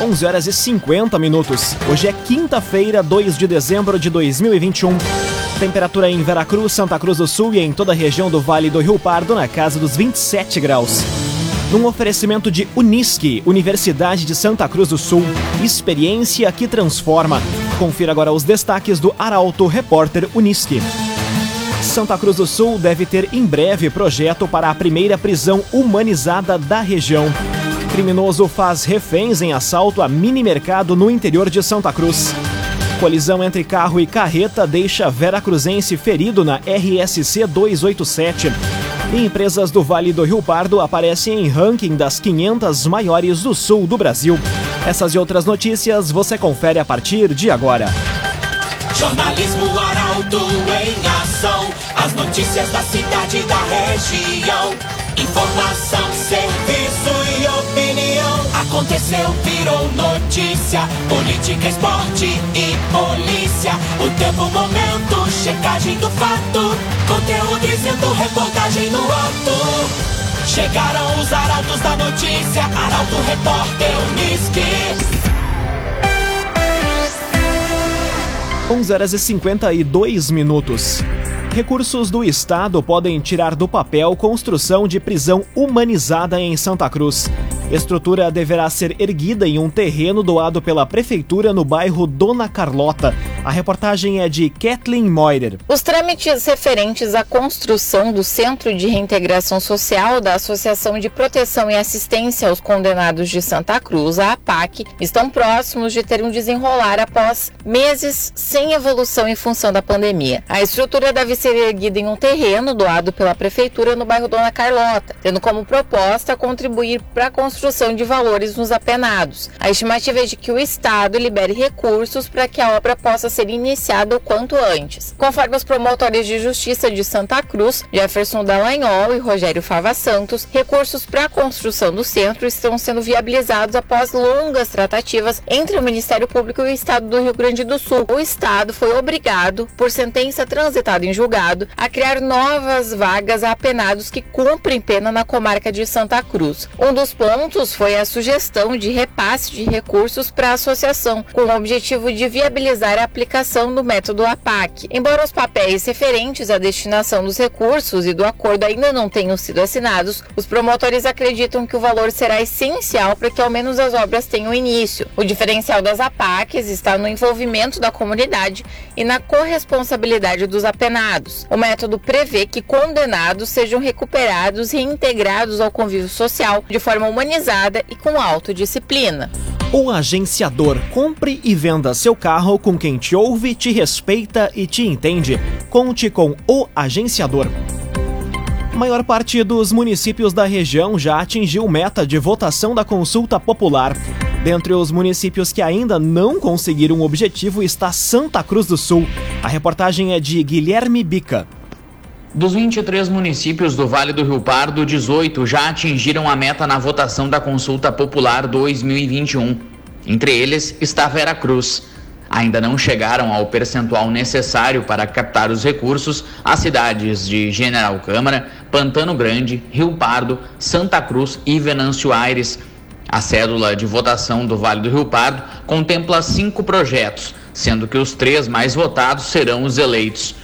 11 horas e 50 minutos. Hoje é quinta-feira, 2 de dezembro de 2021. Temperatura em Veracruz, Santa Cruz do Sul e em toda a região do Vale do Rio Pardo na casa dos 27 graus. Num oferecimento de Unisque, Universidade de Santa Cruz do Sul, experiência que transforma. Confira agora os destaques do Arauto Repórter Unisque. Santa Cruz do Sul deve ter em breve projeto para a primeira prisão humanizada da região. Criminoso faz reféns em assalto a mini mercado no interior de Santa Cruz. Colisão entre carro e carreta deixa Vera Cruzense ferido na RSC 287. E empresas do Vale do Rio Pardo aparecem em ranking das 500 maiores do sul do Brasil. Essas e outras notícias você confere a partir de agora. Jornalismo Arauto em ação. As notícias da cidade e da região. Informação, serviço e. Aconteceu, virou notícia. Política, esporte e polícia. O tempo, momento, checagem do fato. Conteúdo dizendo, reportagem no ato. Chegaram os arautos da notícia. Arauto, repórter, Unisque. 11 horas e 52 minutos. Recursos do Estado podem tirar do papel construção de prisão humanizada em Santa Cruz. Estrutura deverá ser erguida em um terreno doado pela Prefeitura no bairro Dona Carlota. A reportagem é de Kathleen Moider. Os trâmites referentes à construção do Centro de Reintegração Social da Associação de Proteção e Assistência aos Condenados de Santa Cruz, a APAC, estão próximos de ter um desenrolar após meses sem evolução em função da pandemia. A estrutura deve ser erguida em um terreno doado pela Prefeitura no bairro Dona Carlota, tendo como proposta contribuir para a construção de valores nos apenados. A estimativa é de que o Estado libere recursos para que a obra possa ser iniciada o quanto antes. Conforme os promotores de justiça de Santa Cruz, Jefferson Dallagnol e Rogério Fava Santos, recursos para a construção do centro estão sendo viabilizados após longas tratativas entre o Ministério Público e o Estado do Rio Grande do Sul. O Estado foi obrigado, por sentença transitada em julgado, a criar novas vagas a apenados que cumprem pena na comarca de Santa Cruz. Um dos pontos foi a sugestão de repasse de recursos para a associação, com o objetivo de viabilizar a aplicação do método APAC. Embora os papéis referentes à destinação dos recursos e do acordo ainda não tenham sido assinados, os promotores acreditam que o valor será essencial para que ao menos as obras tenham início. O diferencial das APACs está no envolvimento da comunidade e na corresponsabilidade dos apenados. O método prevê que condenados sejam recuperados e reintegrados ao convívio social de forma humanizada e com autodisciplina. O agenciador compre e venda seu carro com quem te ouve, te respeita e te entende. Conte com o agenciador. A maior parte dos municípios da região já atingiu meta de votação da consulta popular. Dentre os municípios que ainda não conseguiram o objetivo está Santa Cruz do Sul. A reportagem é de Guilherme Bica. Dos 23 municípios do Vale do Rio Pardo, 18 já atingiram a meta na votação da Consulta Popular 2021. Entre eles está Vera Cruz. Ainda não chegaram ao percentual necessário para captar os recursos as cidades de General Câmara, Pantano Grande, Rio Pardo, Santa Cruz e Venâncio Aires. A cédula de votação do Vale do Rio Pardo contempla cinco projetos, sendo que os três mais votados serão os eleitos.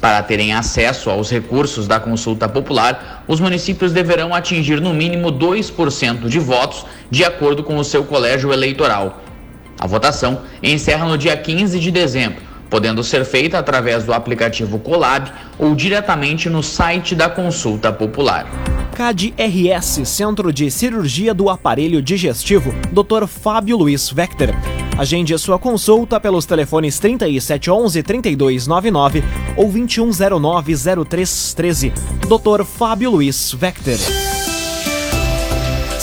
Para terem acesso aos recursos da consulta popular, os municípios deverão atingir no mínimo 2% de votos, de acordo com o seu colégio eleitoral. A votação encerra no dia 15 de dezembro, podendo ser feita através do aplicativo Colab ou diretamente no site da consulta popular. CAD-RS, Centro de Cirurgia do Aparelho Digestivo, Dr. Fábio Luiz Vector. Agende sua consulta pelos telefones 3711 3299 ou 2109 0313. Dr. Fábio Luiz Vector.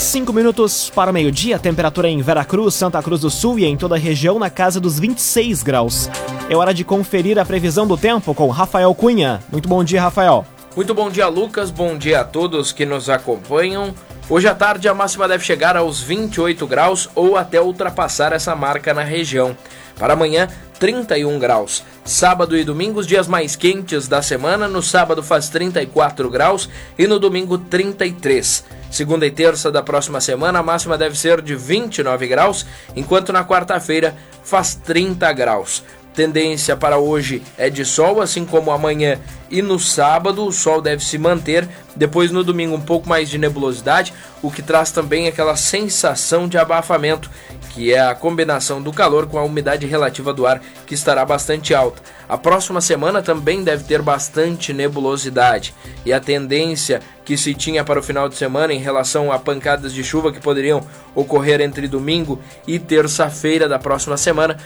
Cinco minutos para meio-dia, temperatura em Veracruz, Santa Cruz do Sul e em toda a região na casa dos 26 graus. É hora de conferir a previsão do tempo com Rafael Cunha. Muito bom dia, Rafael. Muito bom dia, Lucas. Bom dia a todos que nos acompanham. Hoje à tarde a máxima deve chegar aos 28 graus ou até ultrapassar essa marca na região. Para amanhã, 31 graus. Sábado e domingo, os dias mais quentes da semana. No sábado faz 34 graus e no domingo 33. Segunda e terça da próxima semana, a máxima deve ser de 29 graus, enquanto na quarta-feira faz 30 graus. Tendência para hoje é de sol, assim como amanhã e no sábado o sol deve se manter. Depois no domingo um pouco mais de nebulosidade, o que traz também aquela sensação de abafamento, que é a combinação do calor com a umidade relativa do ar que estará bastante alta. A próxima semana também deve ter bastante nebulosidade e a tendência que se tinha para o final de semana em relação a pancadas de chuva que poderiam ocorrer entre domingo e terça-feira da próxima semana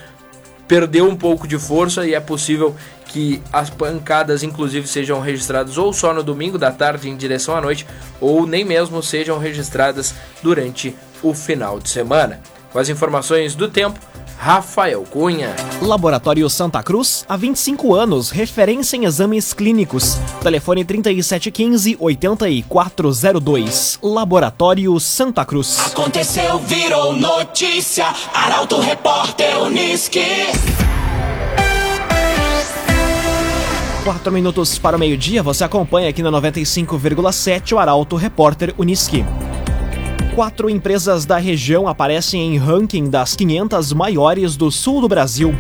perdeu um pouco de força e é possível que as pancadas inclusive sejam registradas ou só no domingo da tarde em direção à noite ou nem mesmo sejam registradas durante o final de semana. Com as informações do tempo, Rafael Cunha. Laboratório Santa Cruz, há 25 anos, referência em exames clínicos. Telefone 3715-8402. Laboratório Santa Cruz. Aconteceu, virou notícia. Arauto Repórter Uniski. Quatro minutos para o meio-dia, você acompanha aqui na 95,7 o Arauto Repórter Uniski. Quatro empresas da região aparecem em ranking das 500 maiores do sul do Brasil.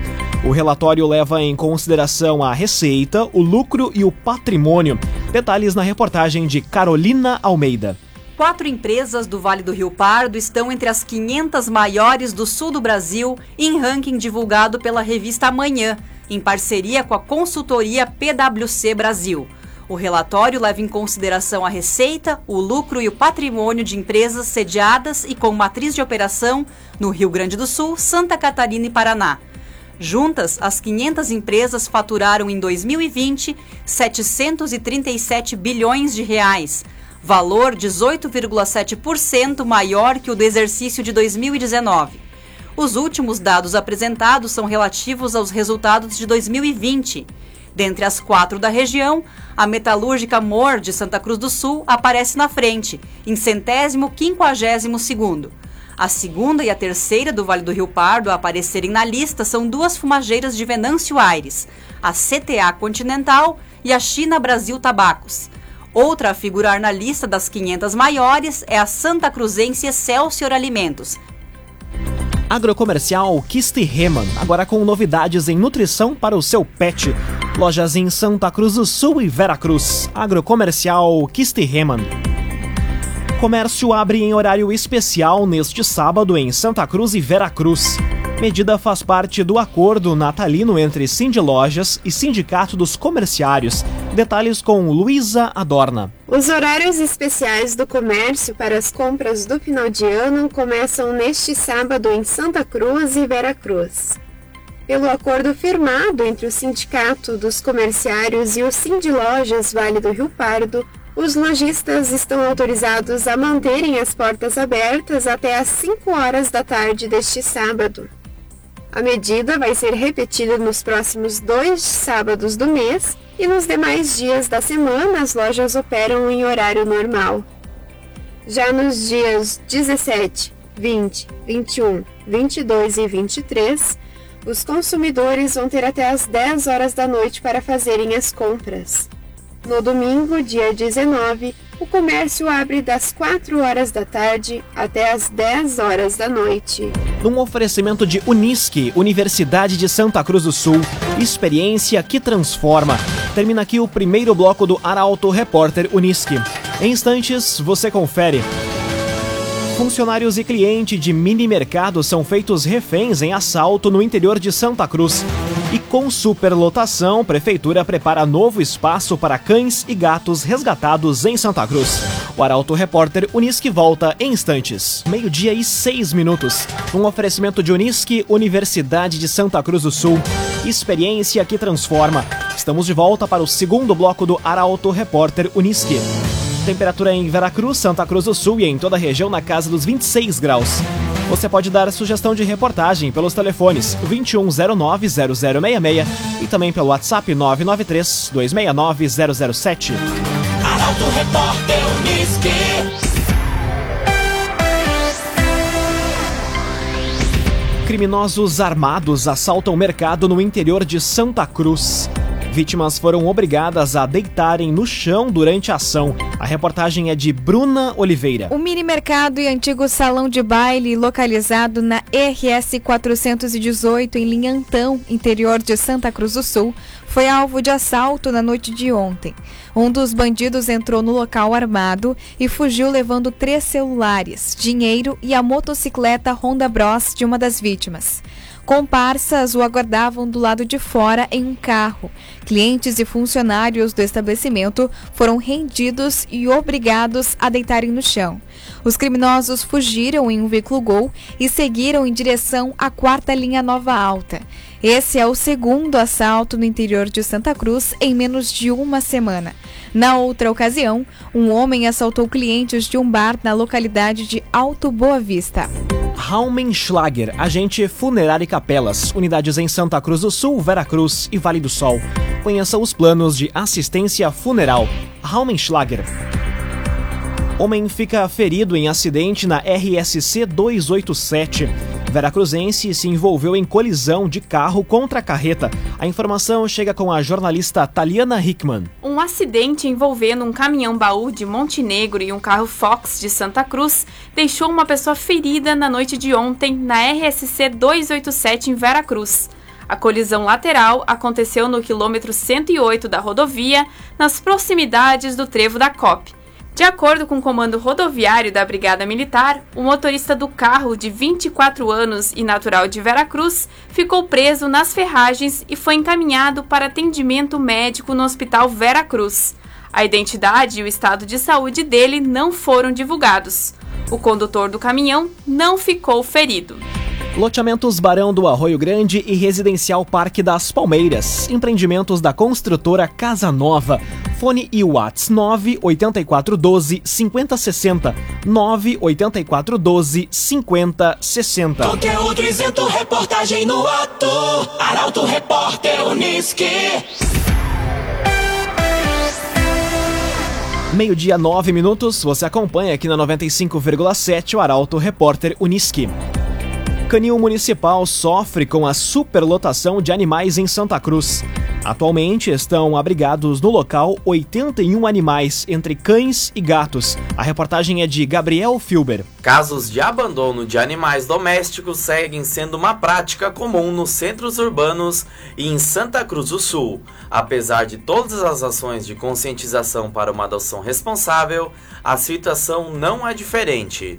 O relatório leva em consideração a receita, o lucro e o patrimônio. Detalhes na reportagem de Carolina Almeida. Quatro empresas do Vale do Rio Pardo estão entre as 500 maiores do sul do Brasil em ranking divulgado pela revista Amanhã, em parceria com a consultoria PwC Brasil. O relatório leva em consideração a receita, o lucro e o patrimônio de empresas sediadas e com matriz de operação no Rio Grande do Sul, Santa Catarina e Paraná. Juntas, as 500 empresas faturaram em 2020 737 bilhões de reais, valor 18,7% maior que o do exercício de 2019. Os últimos dados apresentados são relativos aos resultados de 2020 Dentre as quatro da região, a metalúrgica Mor de Santa Cruz do Sul aparece na frente, em centésimo quinquagésimo segundo. A segunda e a terceira do Vale do Rio Pardo a aparecerem na lista são duas fumageiras de Venâncio Aires, a CTA Continental e a China Brasil Tabacos. Outra a figurar na lista das 500 maiores é a Santa Cruzense Excelsior Alimentos. Agrocomercial Kiste Reman, agora com novidades em nutrição para o seu pet. Lojas em Santa Cruz do Sul e Veracruz. Agrocomercial Kistiheman. Comércio abre em horário especial neste sábado em Santa Cruz e Veracruz. Medida faz parte do acordo natalino entre Cindy Lojas e Sindicato dos Comerciários. Detalhes com Luísa Adorna. Os horários especiais do comércio para as compras do final de ano começam neste sábado em Santa Cruz e Veracruz. Pelo acordo firmado entre o Sindicato dos Comerciários e o Cindy Lojas Vale do Rio Pardo, os lojistas estão autorizados a manterem as portas abertas até às 5 horas da tarde deste sábado. A medida vai ser repetida nos próximos dois sábados do mês e nos demais dias da semana as lojas operam em horário normal. Já nos dias 17, 20, 21, 22 e 23, os consumidores vão ter até as 10 horas da noite para fazerem as compras. No domingo, dia 19, o comércio abre das 4 horas da tarde até as 10 horas da noite. Num oferecimento de Unisque, Universidade de Santa Cruz do Sul, experiência que transforma. Termina aqui o primeiro bloco do Arauto Repórter Unisque. Em instantes, você confere. Funcionários e cliente de mini mercado são feitos reféns em assalto no interior de Santa Cruz. E com superlotação, Prefeitura prepara novo espaço para cães e gatos resgatados em Santa Cruz. O Arauto Repórter Unisque volta em instantes. Meio-dia e seis minutos. Um oferecimento de Unisque, Universidade de Santa Cruz do Sul. Experiência que transforma. Estamos de volta para o segundo bloco do Arauto Repórter Unisque. Temperatura em Veracruz, Santa Cruz do Sul e em toda a região na casa dos 26 graus. Você pode dar sugestão de reportagem pelos telefones 2109-0066 e também pelo WhatsApp 993-269-007. Arauto Repórter Criminosos armados assaltam mercado no interior de Santa Cruz. Vítimas foram obrigadas a deitarem no chão durante a ação. A reportagem é de Bruna Oliveira. O mini mercado e antigo salão de baile localizado na RS 418 em Linhantão, interior de Santa Cruz do Sul, foi alvo de assalto na noite de ontem. Um dos bandidos entrou no local armado e fugiu levando três celulares, dinheiro e a motocicleta Honda Bros de uma das vítimas. Comparsas o aguardavam do lado de fora em um carro. Clientes e funcionários do estabelecimento foram rendidos e obrigados a deitarem no chão. Os criminosos fugiram em um veículo Gol e seguiram em direção à quarta linha Nova Alta. Esse é o segundo assalto no interior de Santa Cruz em menos de uma semana. Na outra ocasião, um homem assaltou clientes de um bar na localidade de Alto Boa Vista. Raumenschlager, agente funerário e capelas, unidades em Santa Cruz do Sul, Veracruz e Vale do Sol. Conheça os planos de assistência funeral. Raumenschlager. Homem fica ferido em acidente na RSC 287. Veracruzense se envolveu em colisão de carro contra a carreta. A informação chega com a jornalista Taliana Hickman. Um acidente envolvendo um caminhão baú de Montenegro e um carro Fox de Santa Cruz deixou uma pessoa ferida na noite de ontem na RSC 287 em Veracruz. A colisão lateral aconteceu no quilômetro 108 da rodovia, nas proximidades do trevo da COP. De acordo com o comando rodoviário da Brigada Militar, o motorista do carro, de 24 anos e natural de Veracruz, ficou preso nas ferragens e foi encaminhado para atendimento médico no Hospital Veracruz. A identidade e o estado de saúde dele não foram divulgados. O condutor do caminhão não ficou ferido. Loteamentos Barão do Arroio Grande e Residencial Parque das Palmeiras. Empreendimentos da construtora Casa Nova. Fone e Whats 98412 5060 98412 5060. Conteúdo isento, reportagem no ato. Arauto Repórter Uniski. Meio-dia, nove minutos. Você acompanha aqui na 95,7 o Arauto Repórter Uniski. Canil Municipal sofre com a superlotação de animais em Santa Cruz. Atualmente estão abrigados no local 81 animais, entre cães e gatos. A reportagem é de Gabriel Filber. Casos de abandono de animais domésticos seguem sendo uma prática comum nos centros urbanos e em Santa Cruz do Sul. Apesar de todas as ações de conscientização para uma adoção responsável, a situação não é diferente.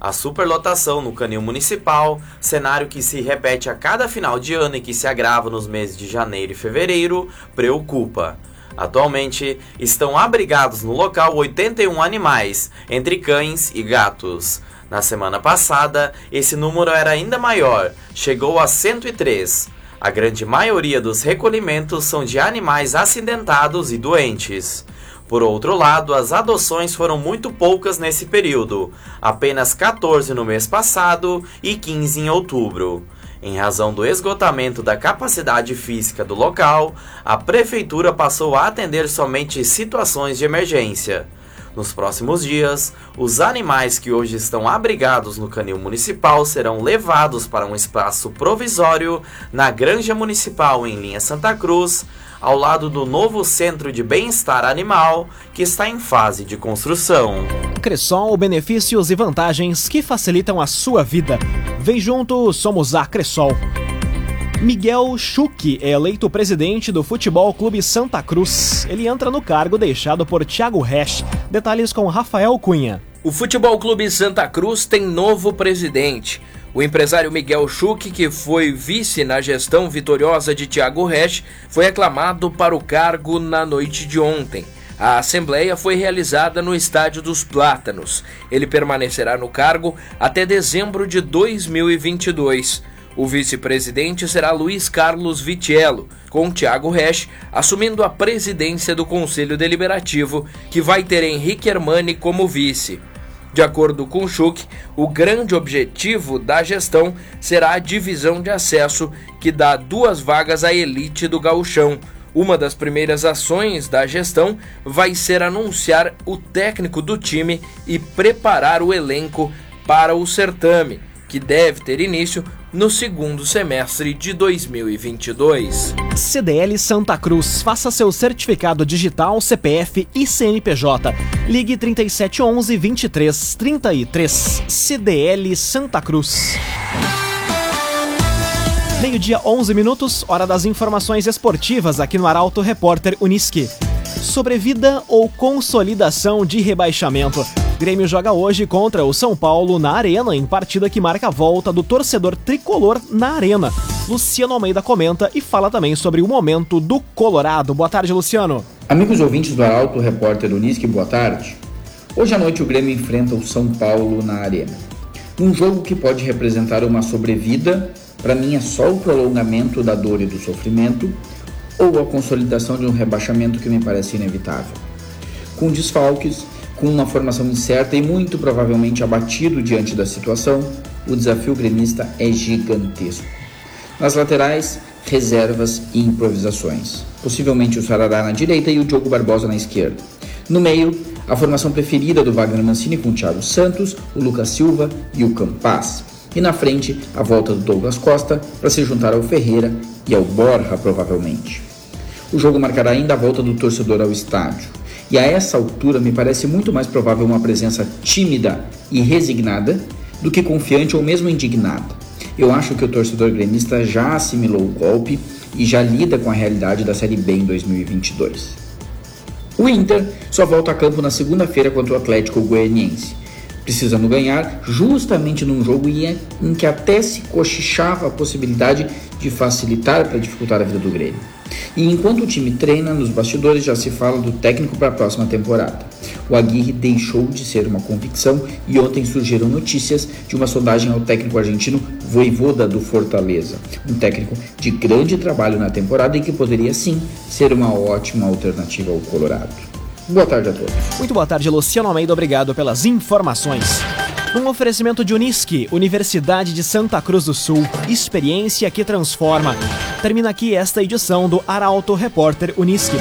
A superlotação no canil municipal, cenário que se repete a cada final de ano e que se agrava nos meses de janeiro e fevereiro, preocupa. Atualmente estão abrigados no local 81 animais, entre cães e gatos. Na semana passada, esse número era ainda maior, chegou a 103. A grande maioria dos recolhimentos são de animais acidentados e doentes. Por outro lado, as adoções foram muito poucas nesse período, apenas 14 no mês passado e 15 em outubro. Em razão do esgotamento da capacidade física do local, a prefeitura passou a atender somente situações de emergência. Nos próximos dias, os animais que hoje estão abrigados no canil municipal serão levados para um espaço provisório na Granja Municipal em linha Santa Cruz, ao lado do novo Centro de Bem-Estar Animal, que está em fase de construção. Cressol, benefícios e vantagens que facilitam a sua vida. Vem junto, somos a Cressol. Miguel Schuch é eleito presidente do Futebol Clube Santa Cruz. Ele entra no cargo deixado por Thiago Resch. Detalhes com Rafael Cunha. O Futebol Clube Santa Cruz tem novo presidente. O empresário Miguel Schuch, que foi vice na gestão vitoriosa de Thiago Resch, foi aclamado para o cargo na noite de ontem. A assembleia foi realizada no Estádio dos Plátanos. Ele permanecerá no cargo até dezembro de 2022. O vice-presidente será Luiz Carlos Vitiello, com Thiago Resch assumindo a presidência do Conselho Deliberativo, que vai ter Henrique Hermani como vice. De acordo com Schuch, o grande objetivo da gestão será a divisão de acesso, que dá duas vagas à elite do gauchão. Uma das primeiras ações da gestão vai ser anunciar o técnico do time e preparar o elenco para o certame, que deve ter início no segundo semestre de 2022. CDL Santa Cruz. Faça seu certificado digital, CPF e CNPJ. Ligue 3711 2333. CDL Santa Cruz. Meio-dia, 11 minutos, hora das informações esportivas aqui no Arauto Repórter Uniski. Sobrevida ou consolidação de rebaixamento? Grêmio joga hoje contra o São Paulo na Arena, em partida que marca a volta do torcedor tricolor na Arena. Luciano Almeida comenta e fala também sobre o momento do Colorado. Boa tarde, Luciano. Amigos ouvintes do Arauto, repórter Unisque, boa tarde. Hoje à noite o Grêmio enfrenta o São Paulo na Arena. Um jogo que pode representar uma sobrevida, para mim é só o prolongamento da dor e do sofrimento, ou a consolidação de um rebaixamento que me parece inevitável. Com desfalques, com uma formação incerta e muito provavelmente abatido diante da situação, o desafio gremista é gigantesco. Nas laterais, reservas e improvisações. Possivelmente o Sarará na direita e o Diogo Barbosa na esquerda. No meio, a formação preferida do Wagner Mancini com o Thiago Santos, o Lucas Silva e o Campas. E na frente, a volta do Douglas Costa para se juntar ao Ferreira e ao Borja, provavelmente. O jogo marcará ainda a volta do torcedor ao estádio. E a essa altura me parece muito mais provável uma presença tímida e resignada do que confiante ou mesmo indignada. Eu acho que o torcedor gremista já assimilou o golpe e já lida com a realidade da Série B em 2022. O Inter só volta a campo na segunda-feira contra o Atlético Goianiense, precisando ganhar justamente num jogo em que até se cochichava a possibilidade de facilitar para dificultar a vida do Grêmio. E enquanto o time treina, nos bastidores já se fala do técnico para a próxima temporada. O Aguirre deixou de ser uma convicção e ontem surgiram notícias de uma sondagem ao técnico argentino Voivoda do Fortaleza, um técnico de grande trabalho na temporada e que poderia sim ser uma ótima alternativa ao Colorado. Boa tarde a todos. Muito boa tarde, Luciano Almeida. Obrigado pelas informações. Um oferecimento de Unisque, Universidade de Santa Cruz do Sul, experiência que transforma. Termina aqui esta edição do Arauto Repórter Unisque.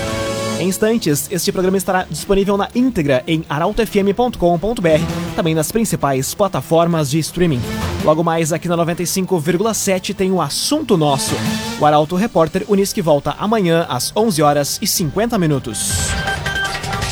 Em instantes, este programa estará disponível na íntegra em arautofm.com.br, também nas principais plataformas de streaming. Logo mais aqui na 95,7 tem o assunto nosso. O Arauto Repórter Unisque volta amanhã às 11 horas e 50 minutos.